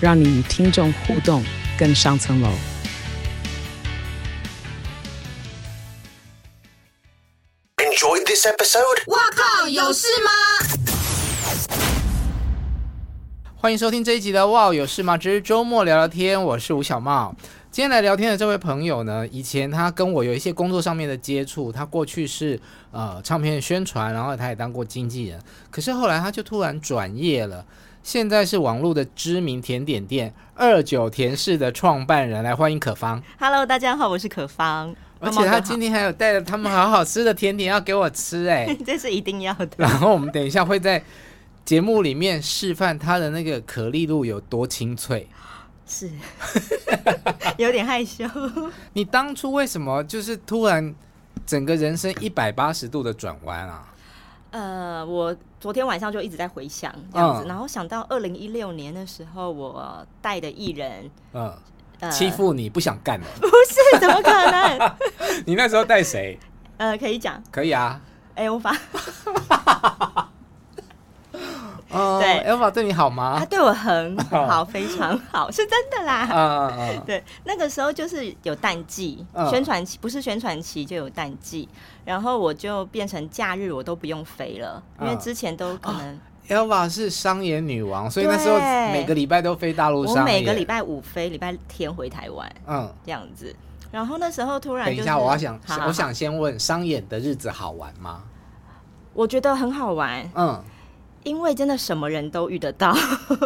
让你与听众互动更上层楼。Enjoyed this episode？哇靠，有事吗？欢迎收听这一集的《哇有事吗？之周末聊聊天》，我是吴小茂。今天来聊天的这位朋友呢，以前他跟我有一些工作上面的接触，他过去是呃唱片宣传，然后他也当过经纪人，可是后来他就突然转业了，现在是网络的知名甜点店二九甜室的创办人，来欢迎可芳。Hello，大家好，我是可芳，而且他今天还有带了他们好好吃的甜点要给我吃，哎，这是一定要的。然后我们等一下会在节目里面示范他的那个可丽露有多清脆。是，有点害羞。你当初为什么就是突然整个人生一百八十度的转弯啊？呃，我昨天晚上就一直在回想这样子，嗯、然后想到二零一六年的时候，我带的艺人，嗯，呃、欺负你不想干了？不是，怎么可能？你那时候带谁？呃，可以讲，可以啊。哎，我发。，Elva 对你好吗？他对我很好，非常好，是真的啦。嗯嗯对，那个时候就是有淡季，嗯、宣传期不是宣传期就有淡季，然后我就变成假日我都不用飞了，因为之前都可能。Elva、哦、是商演女王，所以那时候每个礼拜都飞大陆商演。我每个礼拜五飞，礼拜天回台湾。嗯，这样子。然后那时候突然、就是，等一下，我要想，好好我想先问，商演的日子好玩吗？我觉得很好玩。嗯。因为真的什么人都遇得到，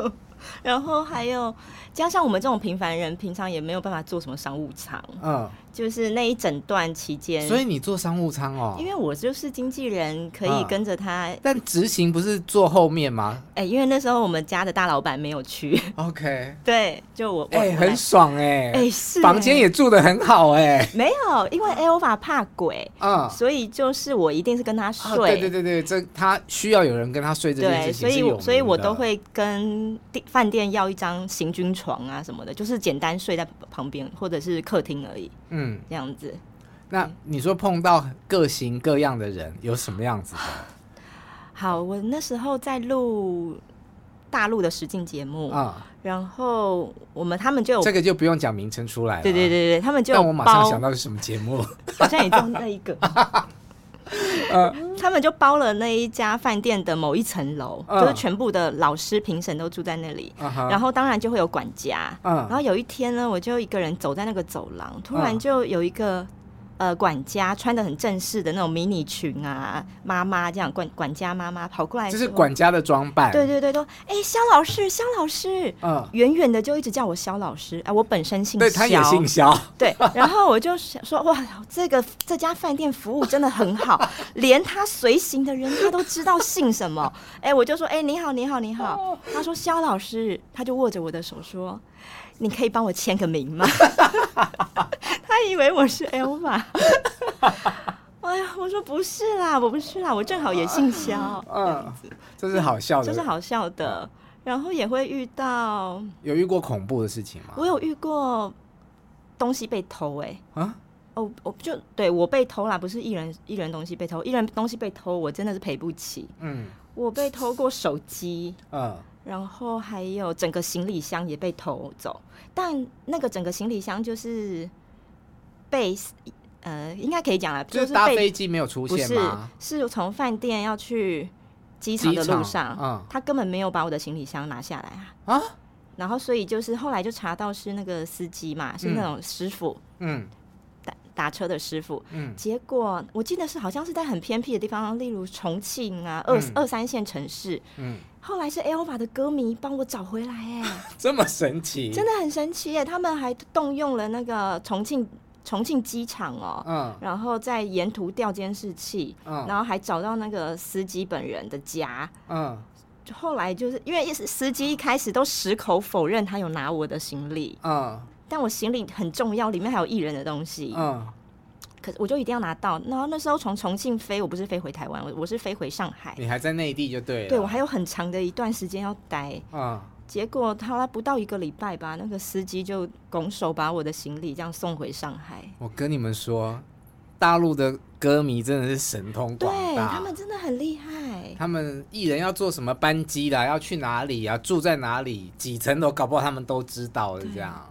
然后还有加上我们这种平凡人，平常也没有办法做什么商务舱。嗯。就是那一整段期间，所以你坐商务舱哦？因为我就是经纪人，可以跟着他。嗯、但执行不是坐后面吗？哎、欸，因为那时候我们家的大老板没有去。OK。对，就我。哎、欸，很爽哎、欸！哎、欸，是、欸。房间也住的很好哎、欸。没有，因为 Elva 怕鬼，嗯，所以就是我一定是跟他睡。哦、对对对对，这他需要有人跟他睡这件事情。对，所以所以我都会跟饭店要一张行军床啊什么的，就是简单睡在旁边或者是客厅而已。嗯，这样子。那你说碰到各型各样的人有什么样子的？好，我那时候在录大陆的实境节目啊，嗯、然后我们他们就这个就不用讲名称出来了。对对对对，他们就有。但我马上想到是什么节目？好像也就那一个。他们就包了那一家饭店的某一层楼，嗯、就是全部的老师评审都住在那里，嗯、然后当然就会有管家。嗯、然后有一天呢，我就一个人走在那个走廊，突然就有一个。呃，管家穿的很正式的那种迷你裙啊，妈妈这样管管家妈妈跑过来，这是管家的装扮。对对对，都哎，肖老师，肖老师，嗯，远远的就一直叫我肖老师。哎，我本身姓肖，对，他也姓肖。对，然后我就想说，哇，这个这家饭店服务真的很好，连他随行的人他都知道姓什么。哎，我就说，哎，你好，你好，你好。他说肖老师，他就握着我的手说。你可以帮我签个名吗？他以为我是 Elva。哎呀，我说不是啦，我不是啦，我正好也姓肖。嗯，这是好笑的，这是好笑的。然后也会遇到，有遇过恐怖的事情吗？我有遇过东西被偷，哎，啊，哦，我就对我被偷啦，不是一人一人东西被偷，一人东西被偷，我真的是赔不起。嗯，我被偷过手机，嗯。然后还有整个行李箱也被偷走，但那个整个行李箱就是被呃，应该可以讲了，就是搭飞机没有出现吗？是是从饭店要去机场的路上，嗯，他根本没有把我的行李箱拿下来啊啊！然后所以就是后来就查到是那个司机嘛，是那种师傅，嗯，打打车的师傅，嗯，结果我记得是好像是在很偏僻的地方，例如重庆啊，二二三线城市，嗯。后来是 Elva 的歌迷帮我找回来，哎，这么神奇，真的很神奇耶！他们还动用了那个重庆重庆机场哦，嗯，然后在沿途调监视器，嗯，然后还找到那个司机本人的家，嗯，后来就是因为司机一开始都矢口否认他有拿我的行李，嗯，但我行李很重要，里面还有艺人的东西，嗯，可是我就一定要拿到。然后那时候从重庆飞，我不是飞回台湾，我我是飞回上海，你还在内地就对了，对我还有很长的一段时间要待，嗯，结果他来不到一个礼拜吧，那个司机就拱手把我的行李这样送回上海。我跟你们说，大陆的歌迷真的是神通广大，对他们真的很厉害。他们艺人要坐什么班机啦，要去哪里啊，住在哪里，几层楼，搞不好他们都知道的这样。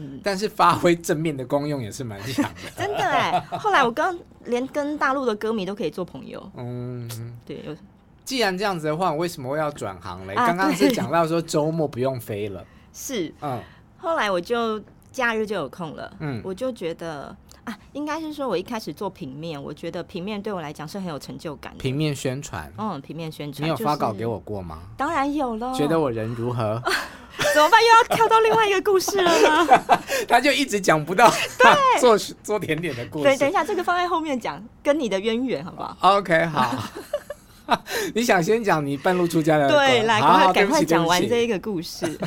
嗯，但是发挥正面的功用也是蛮强的。真的哎，后来我刚连跟大陆的歌迷都可以做朋友。嗯，对。既然这样子的话，我为什么会要转行嘞？刚刚、啊、是讲到说周末不用飞了。是。嗯。后来我就假日就有空了。嗯。我就觉得。啊，应该是说，我一开始做平面，我觉得平面对我来讲是很有成就感的。平面宣传，嗯，平面宣传，你有发稿给我过吗？就是、当然有了。觉得我人如何？怎么办？又要跳到另外一个故事了呢？他就一直讲不到对 做做甜点的故事。对，等一下，这个放在后面讲，跟你的渊源好不好？OK，好。你想先讲你半路出家的？对，来，赶快赶快讲完这一个故事。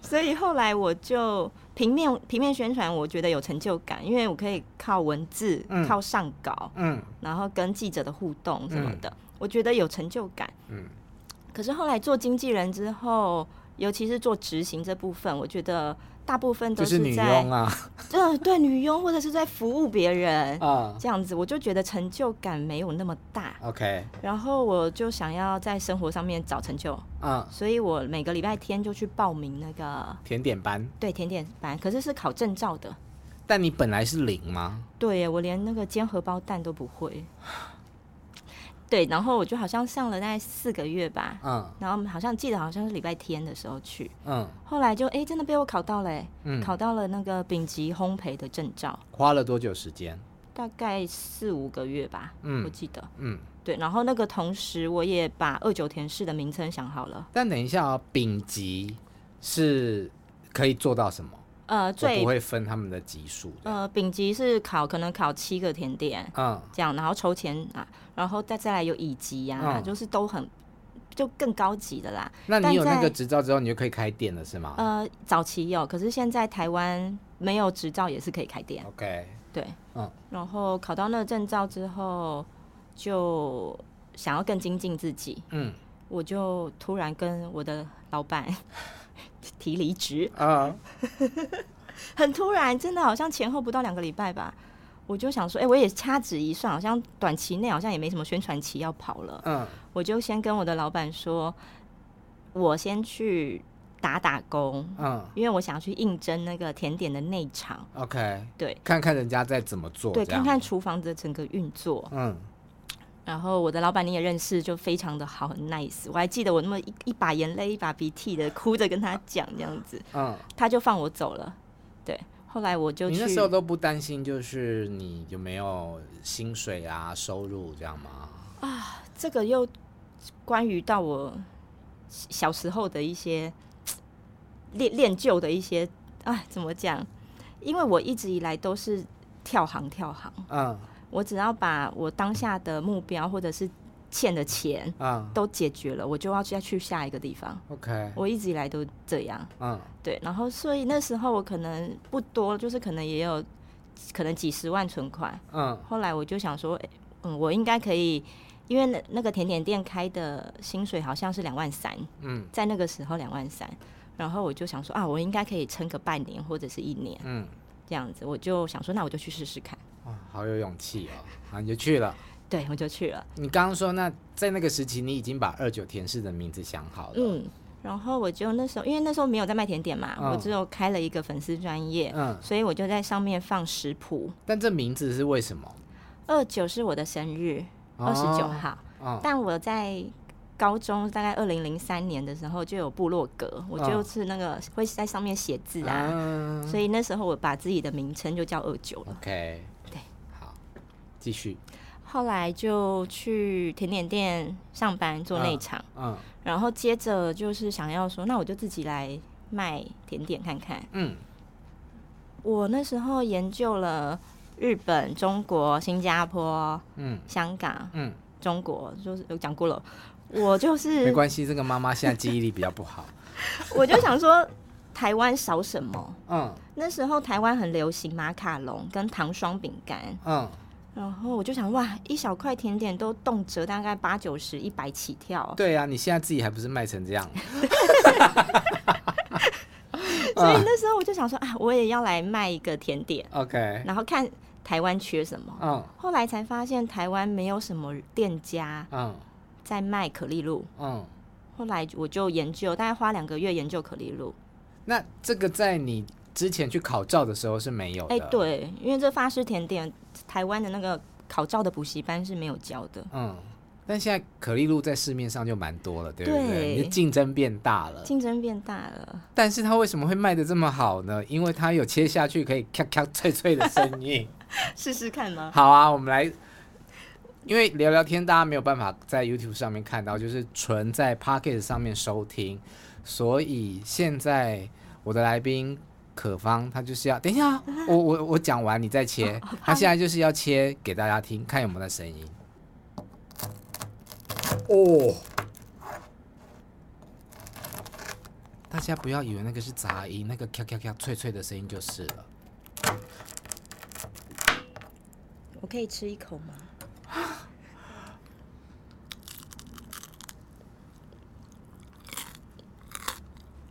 所以后来我就。平面平面宣传，我觉得有成就感，因为我可以靠文字，嗯、靠上稿，嗯，然后跟记者的互动什么的，嗯、我觉得有成就感。嗯，可是后来做经纪人之后，尤其是做执行这部分，我觉得。大部分都是在，是女佣啊，对对，女佣或者是在服务别人啊，这样子我就觉得成就感没有那么大。OK，然后我就想要在生活上面找成就，嗯，所以我每个礼拜天就去报名那个甜点班，对，甜点班，可是是考证照的。但你本来是零吗？对，我连那个煎荷包蛋都不会。对，然后我就好像上了大概四个月吧，嗯，然后好像记得好像是礼拜天的时候去，嗯，后来就哎真的被我考到了，嗯，考到了那个丙级烘焙的证照。花了多久时间？大概四五个月吧，嗯，我记得，嗯，对，然后那个同时我也把二九田市的名称想好了。但等一下啊，丙级是可以做到什么？呃，最不会分他们的级数。呃，丙级是考可能考七个甜点，嗯，这样，然后抽签啊，然后再再来有乙级呀，嗯、就是都很就更高级的啦。那你有那个执照之后，你就可以开店了，是吗？呃，早期有，可是现在台湾没有执照也是可以开店。OK，对，嗯，然后考到那个证照之后，就想要更精进自己，嗯，我就突然跟我的老板。提离职啊，很突然，真的好像前后不到两个礼拜吧。我就想说，哎、欸，我也掐指一算，好像短期内好像也没什么宣传期要跑了。嗯，我就先跟我的老板说，我先去打打工。嗯，因为我想要去应征那个甜点的内场。OK，对，看看人家在怎么做，对，看看厨房的整个运作。嗯。然后我的老板你也认识，就非常的好，很 nice。我还记得我那么一一把眼泪一把鼻涕的哭着跟他讲这样子，嗯，他就放我走了。对，后来我就去。你那时候都不担心，就是你有没有薪水啊、收入这样吗？啊，这个又关于到我小时候的一些练练就的一些，哎，怎么讲？因为我一直以来都是跳行跳行，嗯。我只要把我当下的目标或者是欠的钱都解决了，嗯、我就要再去下一个地方。OK，我一直以来都这样。嗯，对。然后，所以那时候我可能不多，就是可能也有可能几十万存款。嗯，后来我就想说，嗯，我应该可以，因为那那个甜点店开的薪水好像是两万三。嗯，在那个时候两万三，然后我就想说啊，我应该可以撑个半年或者是一年。嗯，这样子，我就想说，那我就去试试看。哇，好有勇气哦！好，你就去了。对，我就去了。你刚刚说，那在那个时期，你已经把二九甜室的名字想好了。嗯，然后我就那时候，因为那时候没有在卖甜点嘛，嗯、我只有开了一个粉丝专业，嗯，所以我就在上面放食谱。但这名字是为什么？二九是我的生日，二十九号。哦、但我在高中大概二零零三年的时候就有部落格，我就是那个会在上面写字啊，嗯、所以那时候我把自己的名称就叫二九了。OK。继续，后来就去甜点店上班做内场，嗯，嗯，然后接着就是想要说，那我就自己来卖甜点看看，嗯，我那时候研究了日本、中国、新加坡，嗯，香港，嗯，中国就是有讲过了，我就是 没关系，这个妈妈现在记忆力比较不好。我就想说，台湾少什么？嗯，那时候台湾很流行马卡龙跟糖霜饼干。嗯，然后我就想，哇，一小块甜点都动辄大概八九十、一百起跳。对呀、啊，你现在自己还不是卖成这样？所以那时候我就想说，啊，我也要来卖一个甜点。OK，然后看台湾缺什么。嗯，后来才发现台湾没有什么店家嗯在卖可丽露。嗯，后来我就研究，大概花两个月研究可丽露。那这个在你之前去考照的时候是没有的。哎，对，因为这法式甜点，台湾的那个考照的补习班是没有教的。嗯，但现在可丽露在市面上就蛮多了，对不对？竞争变大了。竞争变大了。但是它为什么会卖的这么好呢？因为它有切下去可以咔咔脆脆的声音。试试看吗？好啊，我们来，因为聊聊天，大家没有办法在 YouTube 上面看到，就是纯在 Podcast 上面收听。所以现在我的来宾可芳，他就是要等一下，我我我讲完你再切。他现在就是要切给大家听，看有没有那声音。哦，大家不要以为那个是杂音，那个咔咔咔脆脆的声音就是了。我可以吃一口吗？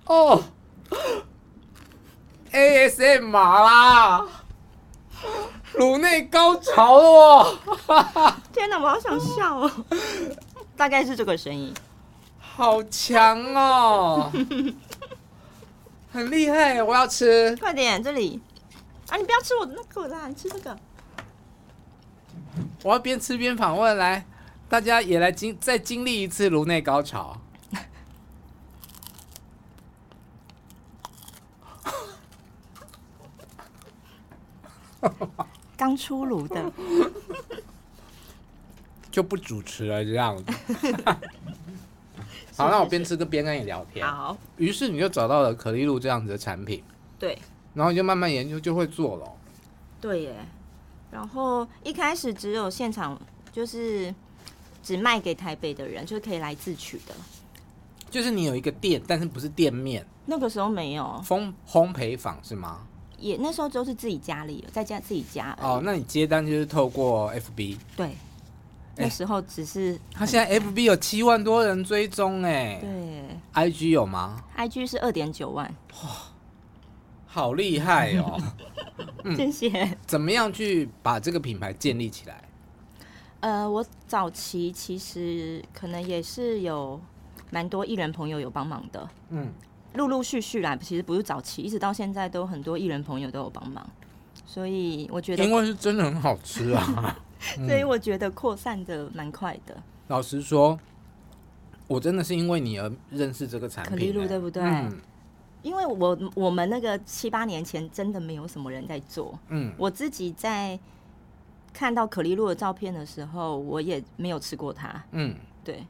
哦，ASMR 啦，颅内高潮了哦！天哪，我好想笑哦！大概是这个声音，好强哦，很厉害，我要吃。快点，这里啊！你不要吃我的那个啦，你吃这个。我要边吃边访问，来，大家也来经再经历一次颅内高潮。刚出炉的，就不主持了这样子。好，那我边吃个边跟你聊天。好，于是你就找到了可丽露这样子的产品，对然后你就慢慢研究，就会做了。对耶。然后一开始只有现场，就是只卖给台北的人，就是可以来自取的。就是你有一个店，但是不是店面，那个时候没有，烘烘焙坊是吗？也那时候都是自己家里，在家自己家。哦，那你接单就是透过 FB。对，那时候只是他现在 FB 有七万多人追踪哎。对，IG 有吗？IG 是二点九万。哇好厉害哦！嗯、谢谢。怎么样去把这个品牌建立起来？呃，我早期其实可能也是有蛮多艺人朋友有帮忙的。嗯。陆陆续续来，其实不是早期，一直到现在都很多艺人朋友都有帮忙，所以我觉得，因为是真的很好吃啊，所以我觉得扩散的蛮快的。老实说，我真的是因为你而认识这个产品，可丽露对不对？嗯，因为我我们那个七八年前真的没有什么人在做，嗯，我自己在看到可丽露的照片的时候，我也没有吃过它，嗯，对，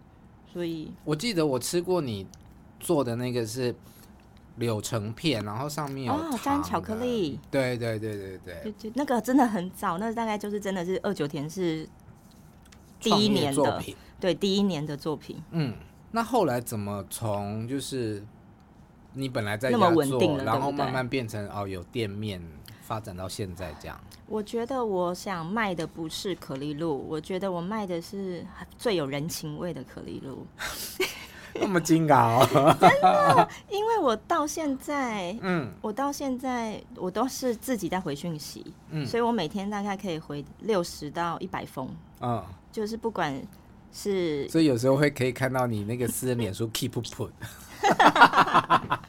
所以我记得我吃过你做的那个是。柳橙片，然后上面有哦沾巧克力，对对对对对，对对那个真的很早，那个、大概就是真的是二九田是第一年的作品，对第一年的作品。嗯，那后来怎么从就是你本来在家那么稳定了，然后慢慢变成哦有店面，发展到现在这样？我觉得我想卖的不是可丽露，我觉得我卖的是最有人情味的可丽露。那么精搞，真的，因为我到现在，嗯，我到现在我都是自己在回讯息，嗯，所以我每天大概可以回六十到一百封，嗯，就是不管是，所以有时候会可以看到你那个私人脸书 keep put，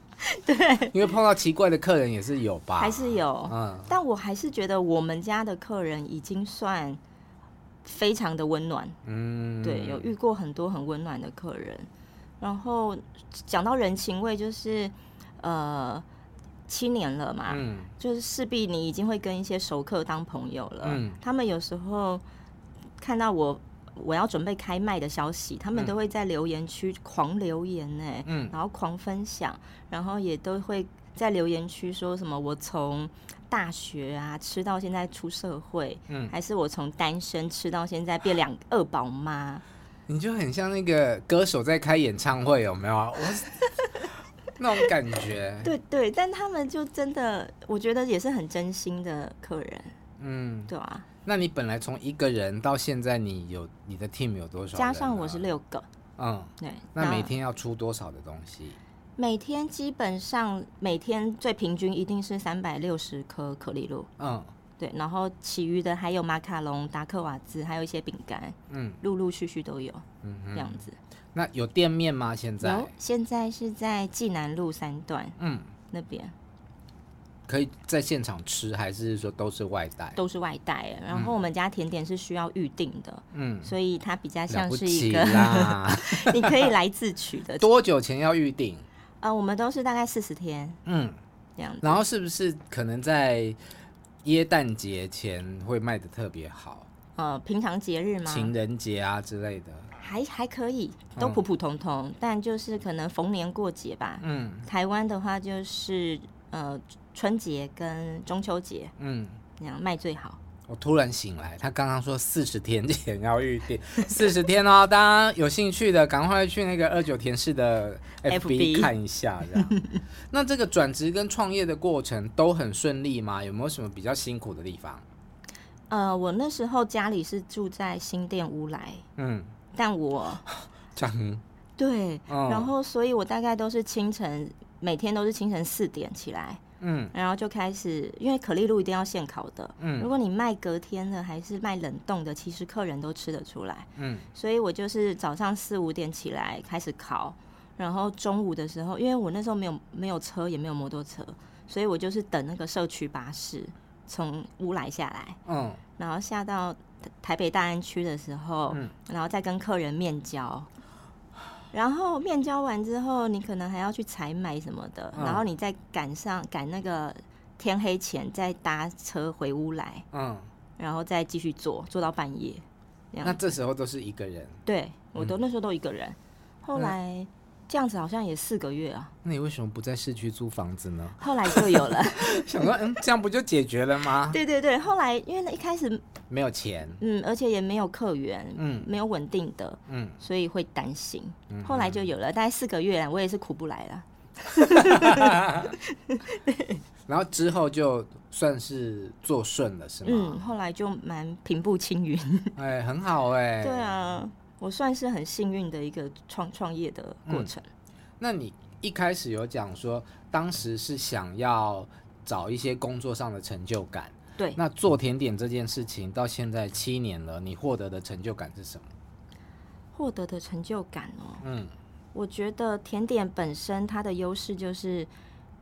对，因为碰到奇怪的客人也是有吧，还是有，嗯，但我还是觉得我们家的客人已经算非常的温暖，嗯，对，有遇过很多很温暖的客人。然后讲到人情味，就是呃七年了嘛，嗯，就是势必你已经会跟一些熟客当朋友了。嗯，他们有时候看到我我要准备开卖的消息，他们都会在留言区狂留言呢，嗯，然后狂分享，然后也都会在留言区说什么我从大学啊吃到现在出社会，嗯，还是我从单身吃到现在变两二宝妈。你就很像那个歌手在开演唱会，有没有啊？我 那种感觉。对对，但他们就真的，我觉得也是很真心的客人。嗯，对啊。那你本来从一个人到现在，你有你的 team 有多少？加上我是六个。嗯，对。那每天要出多少的东西？每天基本上每天最平均一定是三百六十颗可丽露。嗯。对，然后其余的还有马卡龙、达克瓦兹，还有一些饼干，嗯，陆陆续续都有，嗯，这样子。那有店面吗？现在？有，现在是在济南路三段，嗯，那边可以在现场吃，还是说都是外带？都是外带。然后我们家甜点是需要预定的，嗯，所以它比较像是一个，你可以来自取的。多久前要预定？呃，我们都是大概四十天，嗯，这样子。然后是不是可能在？耶诞节前会卖的特别好，呃，平常节日吗？情人节啊之类的，还还可以，都普普通通，嗯、但就是可能逢年过节吧。嗯，台湾的话就是呃春节跟中秋节，嗯，那样卖最好。我突然醒来，他刚刚说四十天前要预定，四十天哦，大家有兴趣的赶快去那个二九田市的 FB 看一下，这样。那这个转职跟创业的过程都很顺利吗？有没有什么比较辛苦的地方？呃，我那时候家里是住在新店乌来，嗯，但我这样对，哦、然后所以我大概都是清晨，每天都是清晨四点起来。嗯，然后就开始，因为可丽露一定要现烤的。嗯，如果你卖隔天的还是卖冷冻的，其实客人都吃得出来。嗯，所以我就是早上四五点起来开始烤，然后中午的时候，因为我那时候没有没有车也没有摩托车，所以我就是等那个社区巴士从乌来下来。嗯，然后下到台北大安区的时候，嗯，然后再跟客人面交。然后面交完之后，你可能还要去采买什么的，嗯、然后你再赶上赶那个天黑前再搭车回屋来，嗯，然后再继续做做到半夜。那这时候都是一个人？对，我都那时候都一个人。嗯、后来。这样子好像也四个月啊。那你为什么不在市区租房子呢？后来就有了，想说嗯，这样不就解决了吗？对对对，后来因为一开始没有钱，嗯，而且也没有客源，嗯，没有稳定的，嗯，所以会担心。嗯、后来就有了，大概四个月，我也是苦不来了。然后之后就算是做顺了，是吗？嗯，后来就蛮平步青云。哎，很好哎、欸。对啊。我算是很幸运的一个创创业的过程。嗯。那你一开始有讲说，当时是想要找一些工作上的成就感。对。那做甜点这件事情到现在七年了，你获得的成就感是什么？获得的成就感哦，嗯，我觉得甜点本身它的优势就是，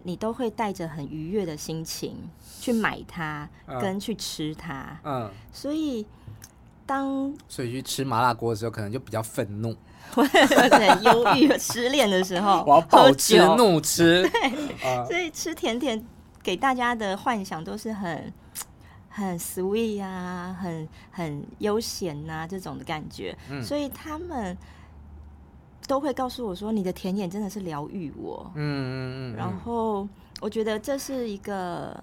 你都会带着很愉悦的心情去买它，跟去吃它。嗯。所以。当所以去吃麻辣锅的时候，可能就比较愤怒，或者忧郁、失恋的时候，我要暴吃怒吃。对，啊、所以吃甜点给大家的幻想都是很 很 sweet 啊，很很悠闲呐这种的感觉。嗯、所以他们都会告诉我说：“你的甜点真的是疗愈我。”嗯嗯嗯。然后我觉得这是一个。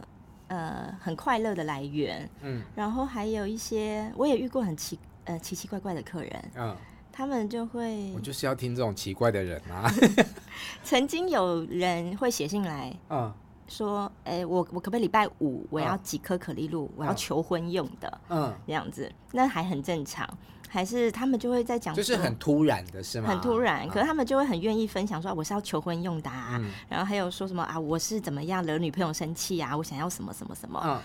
呃，很快乐的来源，嗯，然后还有一些，我也遇过很奇呃奇奇怪怪的客人，嗯，他们就会，我就是要听这种奇怪的人啊。曾经有人会写信来，嗯，说，哎，我我可不可以礼拜五我要几颗可丽露，嗯、我要求婚用的，嗯，这样子，那还很正常。还是他们就会在讲，就是很突然的是吗？很突然，可是他们就会很愿意分享，说我是要求婚用的，啊，嗯、然后还有说什么啊，我是怎么样惹女朋友生气啊，我想要什么什么什么。嗯、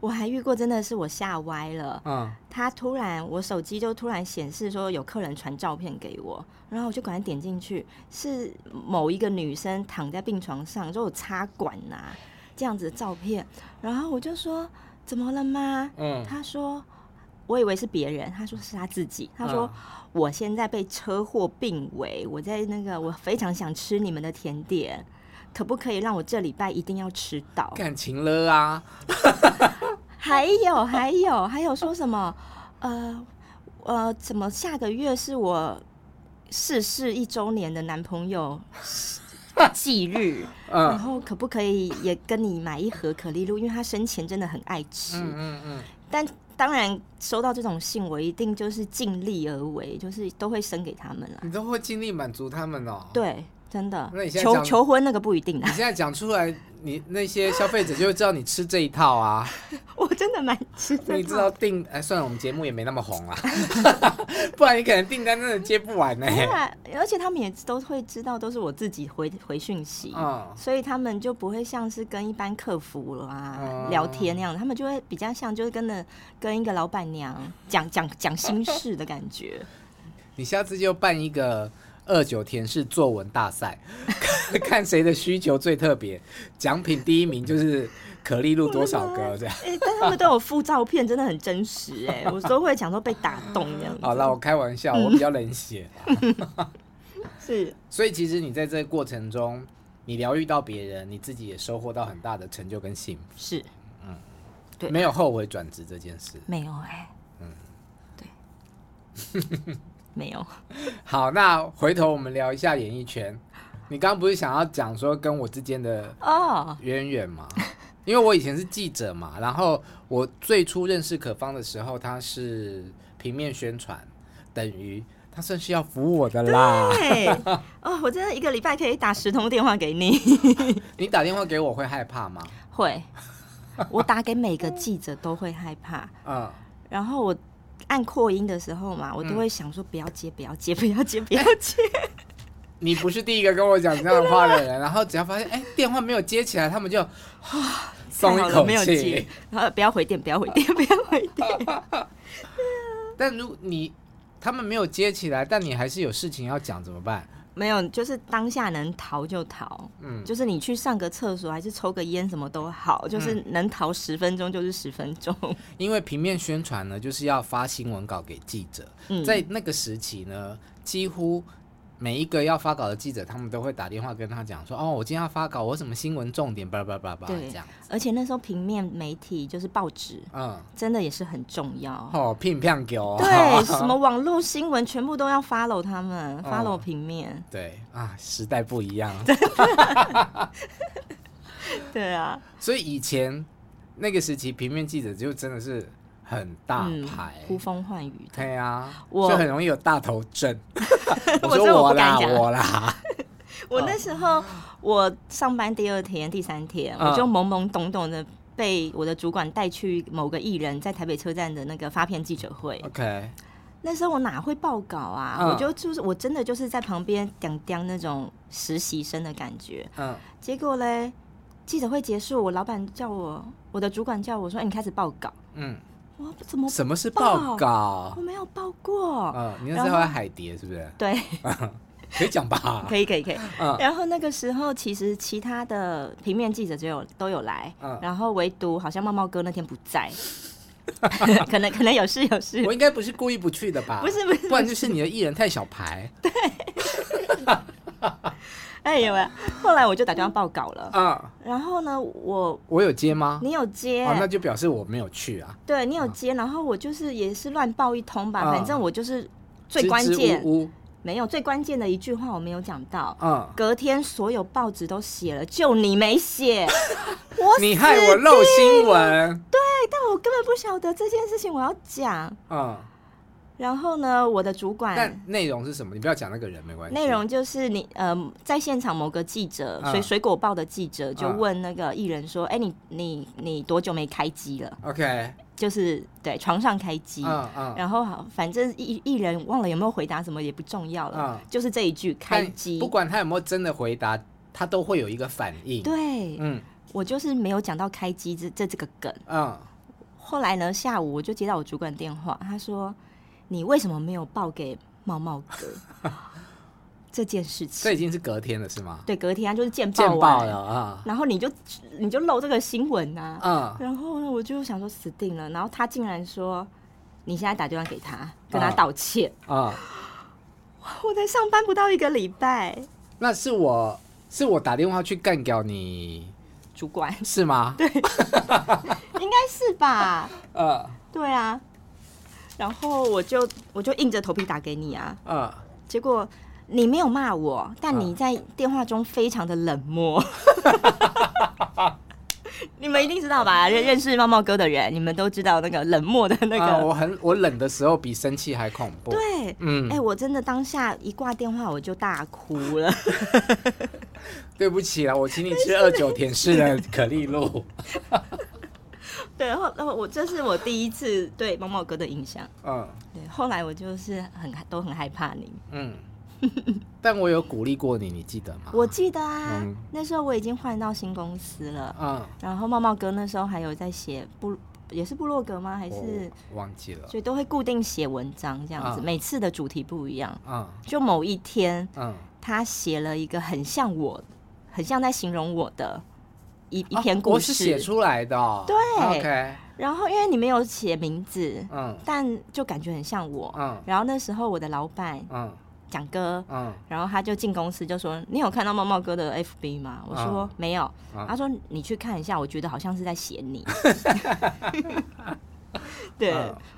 我还遇过，真的是我吓歪了。嗯，他突然，我手机就突然显示说有客人传照片给我，然后我就赶紧点进去，是某一个女生躺在病床上，就有插管呐，啊，这样子的照片，然后我就说怎么了吗？嗯，他说。我以为是别人，他说是他自己。他说：“我现在被车祸病危，我在那个，我非常想吃你们的甜点，可不可以让我这礼拜一定要吃到？”感情了啊！还有还有还有说什么？呃呃，怎么下个月是我逝世一周年的男朋友忌日？然后可不可以也跟你买一盒可丽露？因为他生前真的很爱吃。嗯嗯嗯，但。当然收到这种信，我一定就是尽力而为，就是都会生给他们了。你都会尽力满足他们哦。对，真的。那你现在求求婚那个不一定啊。你现在讲出来。你 那些消费者就会知道你吃这一套啊！我真的蛮吃的。你知道订哎，算了，我们节目也没那么红啊，不然你可能订单真的接不完呢、欸。而且他们也都会知道，都是我自己回回讯息，嗯，所以他们就不会像是跟一般客服啊、嗯、聊天那样，他们就会比较像就是跟着跟一个老板娘讲讲讲心事的感觉。你下次就办一个。二九田氏作文大赛，看谁的需求最特别，奖品第一名就是可丽露多少个这样。哎、欸，但他们都有附照片，真的很真实哎，我都会讲说被打动这样。好了，我开玩笑，我比较冷血。是，所以其实你在这个过程中，你疗愈到别人，你自己也收获到很大的成就跟幸福。是，嗯，对，没有后悔转职这件事。没有哎，嗯，对。没有，好，那回头我们聊一下演艺圈。你刚刚不是想要讲说跟我之间的哦渊源吗？Oh. 因为我以前是记者嘛，然后我最初认识可芳的时候，他是平面宣传，等于他算是要服务我的啦。对，哦，我真的一个礼拜可以打十通电话给你。你打电话给我会害怕吗？会，我打给每个记者都会害怕。嗯，然后我。按扩音的时候嘛，我都会想说不要接，不要接，不要接，不要接。你不是第一个跟我讲这样的话的人，然后只要发现哎 电话没有接起来，他们就 松一口气，然后不要回电，不要回电，不要回电。但如果你他们没有接起来，但你还是有事情要讲，怎么办？没有，就是当下能逃就逃，嗯，就是你去上个厕所，还是抽个烟，什么都好，就是能逃十分钟就是十分钟。因为平面宣传呢，就是要发新闻稿给记者，嗯，在那个时期呢，几乎。每一个要发稿的记者，他们都会打电话跟他讲说：“哦，我今天要发稿，我什么新闻重点，叭叭叭叭，这样。”而且那时候平面媒体就是报纸，嗯，真的也是很重要。哦，拼票给我。对，什么网络新闻全部都要 follow 他们，follow 平面。对啊，时代不一样。对啊。所以以前那个时期，平面记者就真的是。很大牌，呼风唤雨。对啊，我就很容易有大头症。我说我啦，我啦。我那时候我上班第二天、第三天，我就懵懵懂懂的被我的主管带去某个艺人，在台北车站的那个发片记者会。OK，那时候我哪会报稿啊？我就就是我真的就是在旁边讲讲那种实习生的感觉。嗯，结果嘞，记者会结束，我老板叫我，我的主管叫我说：“哎，你开始报稿。”嗯。我怎么？什么是报告？我没有报过。嗯，你那时候在海蝶是不是？对，可以讲吧？可以，可以，可以。嗯，然后那个时候其实其他的平面记者就有都有来，嗯，然后唯独好像茂茂哥那天不在，可能可能有事有事。我应该不是故意不去的吧？不是不是，不然就是你的艺人太小牌。对。哎呦喂！后来我就打电话报告了嗯，然后呢，我我有接吗？你有接，那就表示我没有去啊。对，你有接，然后我就是也是乱报一通吧，反正我就是最关键，没有最关键的一句话我没有讲到。嗯，隔天所有报纸都写了，就你没写，我你害我漏新闻。对，但我根本不晓得这件事情，我要讲。嗯。然后呢，我的主管，但内容是什么？你不要讲那个人没关系。内容就是你呃，在现场某个记者，水水果报的记者就问那个艺人说：“哎，你你你多久没开机了？”OK，就是对床上开机。嗯嗯。然后好，反正艺艺人忘了有没有回答什么也不重要了，就是这一句开机。不管他有没有真的回答，他都会有一个反应。对，嗯，我就是没有讲到开机这这这个梗。嗯。后来呢，下午我就接到我主管电话，他说。你为什么没有报给茂茂哥 这件事情？这已经是隔天了，是吗？对，隔天啊，就是见报完了啊。然后你就你就漏这个新闻啊。嗯。然后呢，我就想说死定了。然后他竟然说，你现在打电话给他，跟他道歉啊。我才上班不到一个礼拜。那是我是我打电话去干掉你主管是吗？对，应该是吧。呃，对啊。然后我就我就硬着头皮打给你啊，嗯，结果你没有骂我，但你在电话中非常的冷漠，你们一定知道吧？认认识茂茂哥的人，你们都知道那个冷漠的那个。啊、我很我冷的时候比生气还恐怖。对，嗯，哎、欸，我真的当下一挂电话我就大哭了。对不起啦，我请你吃二九甜式的可丽露。对，然后我这是我第一次对猫猫哥的印象。嗯，对，后来我就是很都很害怕你。嗯。但我有鼓励过你，你记得吗？我记得啊，嗯、那时候我已经换到新公司了。嗯，然后茂茂哥那时候还有在写部，也是部落格吗？还是忘记了？所以都会固定写文章这样子，嗯、每次的主题不一样。嗯，就某一天，嗯，他写了一个很像我，很像在形容我的一一篇故事，写、哦、出来的、哦。对，OK。然后因为你没有写名字，嗯，但就感觉很像我。嗯，然后那时候我的老板，嗯。蒋哥，嗯，然后他就进公司就说：“你有看到茂茂哥的 FB 吗？”我说：“嗯、没有。嗯”他说：“你去看一下，我觉得好像是在写你。”对，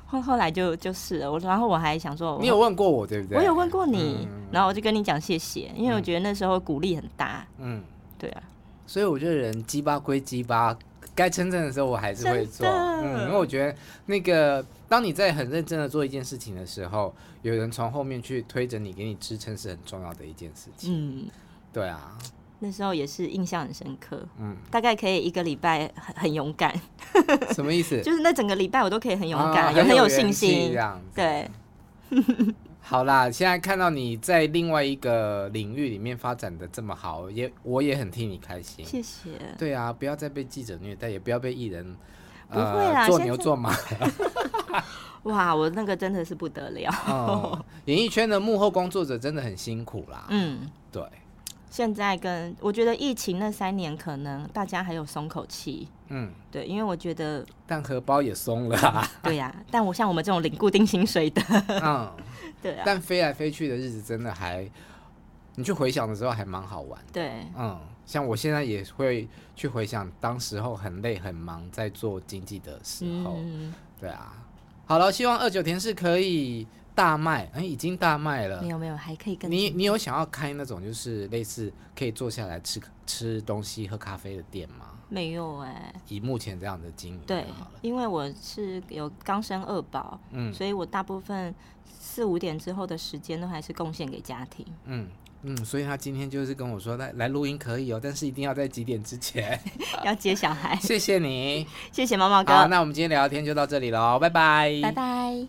后、嗯、后来就就是了。我然后我还想说，你有问过我对不对？我有问过你，嗯、然后我就跟你讲谢谢，因为我觉得那时候鼓励很大。嗯，对啊。所以我觉得人鸡巴归鸡巴，该称赞的时候我还是会做。嗯，因为我觉得那个。当你在很认真的做一件事情的时候，有人从后面去推着你，给你支撑，是很重要的一件事情。嗯，对啊，那时候也是印象很深刻。嗯，大概可以一个礼拜很很勇敢。什么意思？就是那整个礼拜我都可以很勇敢，哦、也很有信心。这样对。好啦，现在看到你在另外一个领域里面发展的这么好，也我也很替你开心。谢谢。对啊，不要再被记者虐待，也不要被艺人。不会啦，呃、做牛做马。哇，我那个真的是不得了。哦、演艺圈的幕后工作者真的很辛苦啦。嗯，对。现在跟我觉得疫情那三年，可能大家还有松口气。嗯，对，因为我觉得，但荷包也松了、啊。对呀、啊，但我像我们这种领固定薪水的，嗯，对啊。但飞来飞去的日子真的还，你去回想的时候还蛮好玩。对，嗯。像我现在也会去回想当时候很累很忙在做经济的时候，嗯、对啊，好了，希望二九田是可以大卖，哎、欸，已经大卖了，没有没有，还可以跟你你有想要开那种就是类似可以坐下来吃吃东西喝咖啡的店吗？没有哎、欸，以目前这样的经营，对，因为我是有刚生二宝，嗯，所以我大部分四五点之后的时间都还是贡献给家庭，嗯。嗯，所以他今天就是跟我说，来来录音可以哦，但是一定要在几点之前 要接小孩。谢谢你，谢谢毛毛哥。好，那我们今天聊天就到这里喽，拜拜，拜拜。